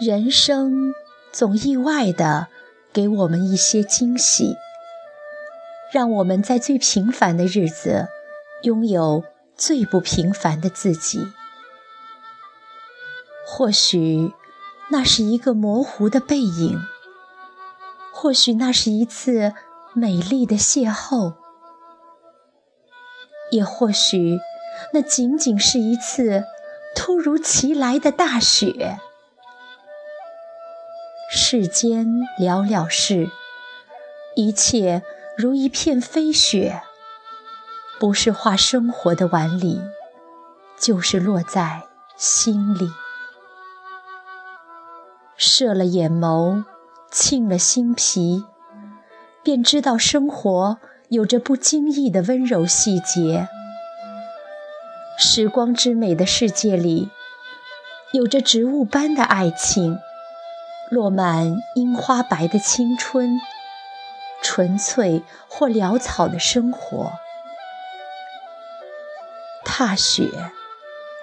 人生总意外的给我们一些惊喜，让我们在最平凡的日子拥有最不平凡的自己。或许那是一个模糊的背影，或许那是一次美丽的邂逅，也或许那仅仅是一次突如其来的大雪。世间寥寥事，一切如一片飞雪，不是画生活的碗里，就是落在心里。射了眼眸，沁了心脾，便知道生活有着不经意的温柔细节。时光之美的世界里，有着植物般的爱情。落满樱花白的青春，纯粹或潦草的生活。踏雪，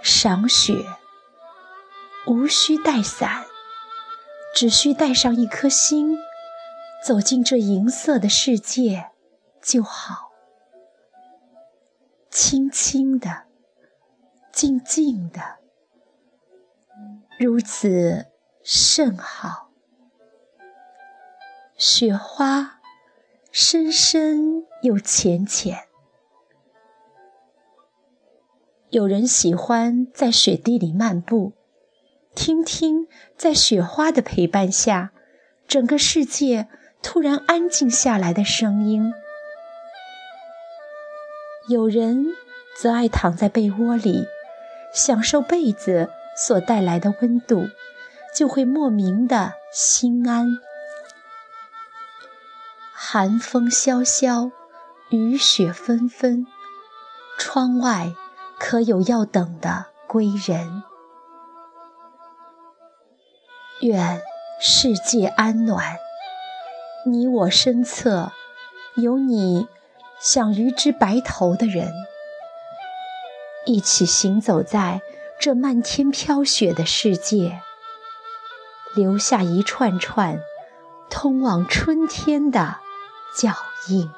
赏雪，无需带伞，只需带上一颗心，走进这银色的世界就好。轻轻的，静静的，如此。甚好，雪花深深又浅浅。有人喜欢在雪地里漫步，听听在雪花的陪伴下，整个世界突然安静下来的声音。有人则爱躺在被窝里，享受被子所带来的温度。就会莫名的心安。寒风萧萧，雨雪纷纷，窗外可有要等的归人？愿世界安暖，你我身侧有你想与之白头的人，一起行走在这漫天飘雪的世界。留下一串串通往春天的脚印。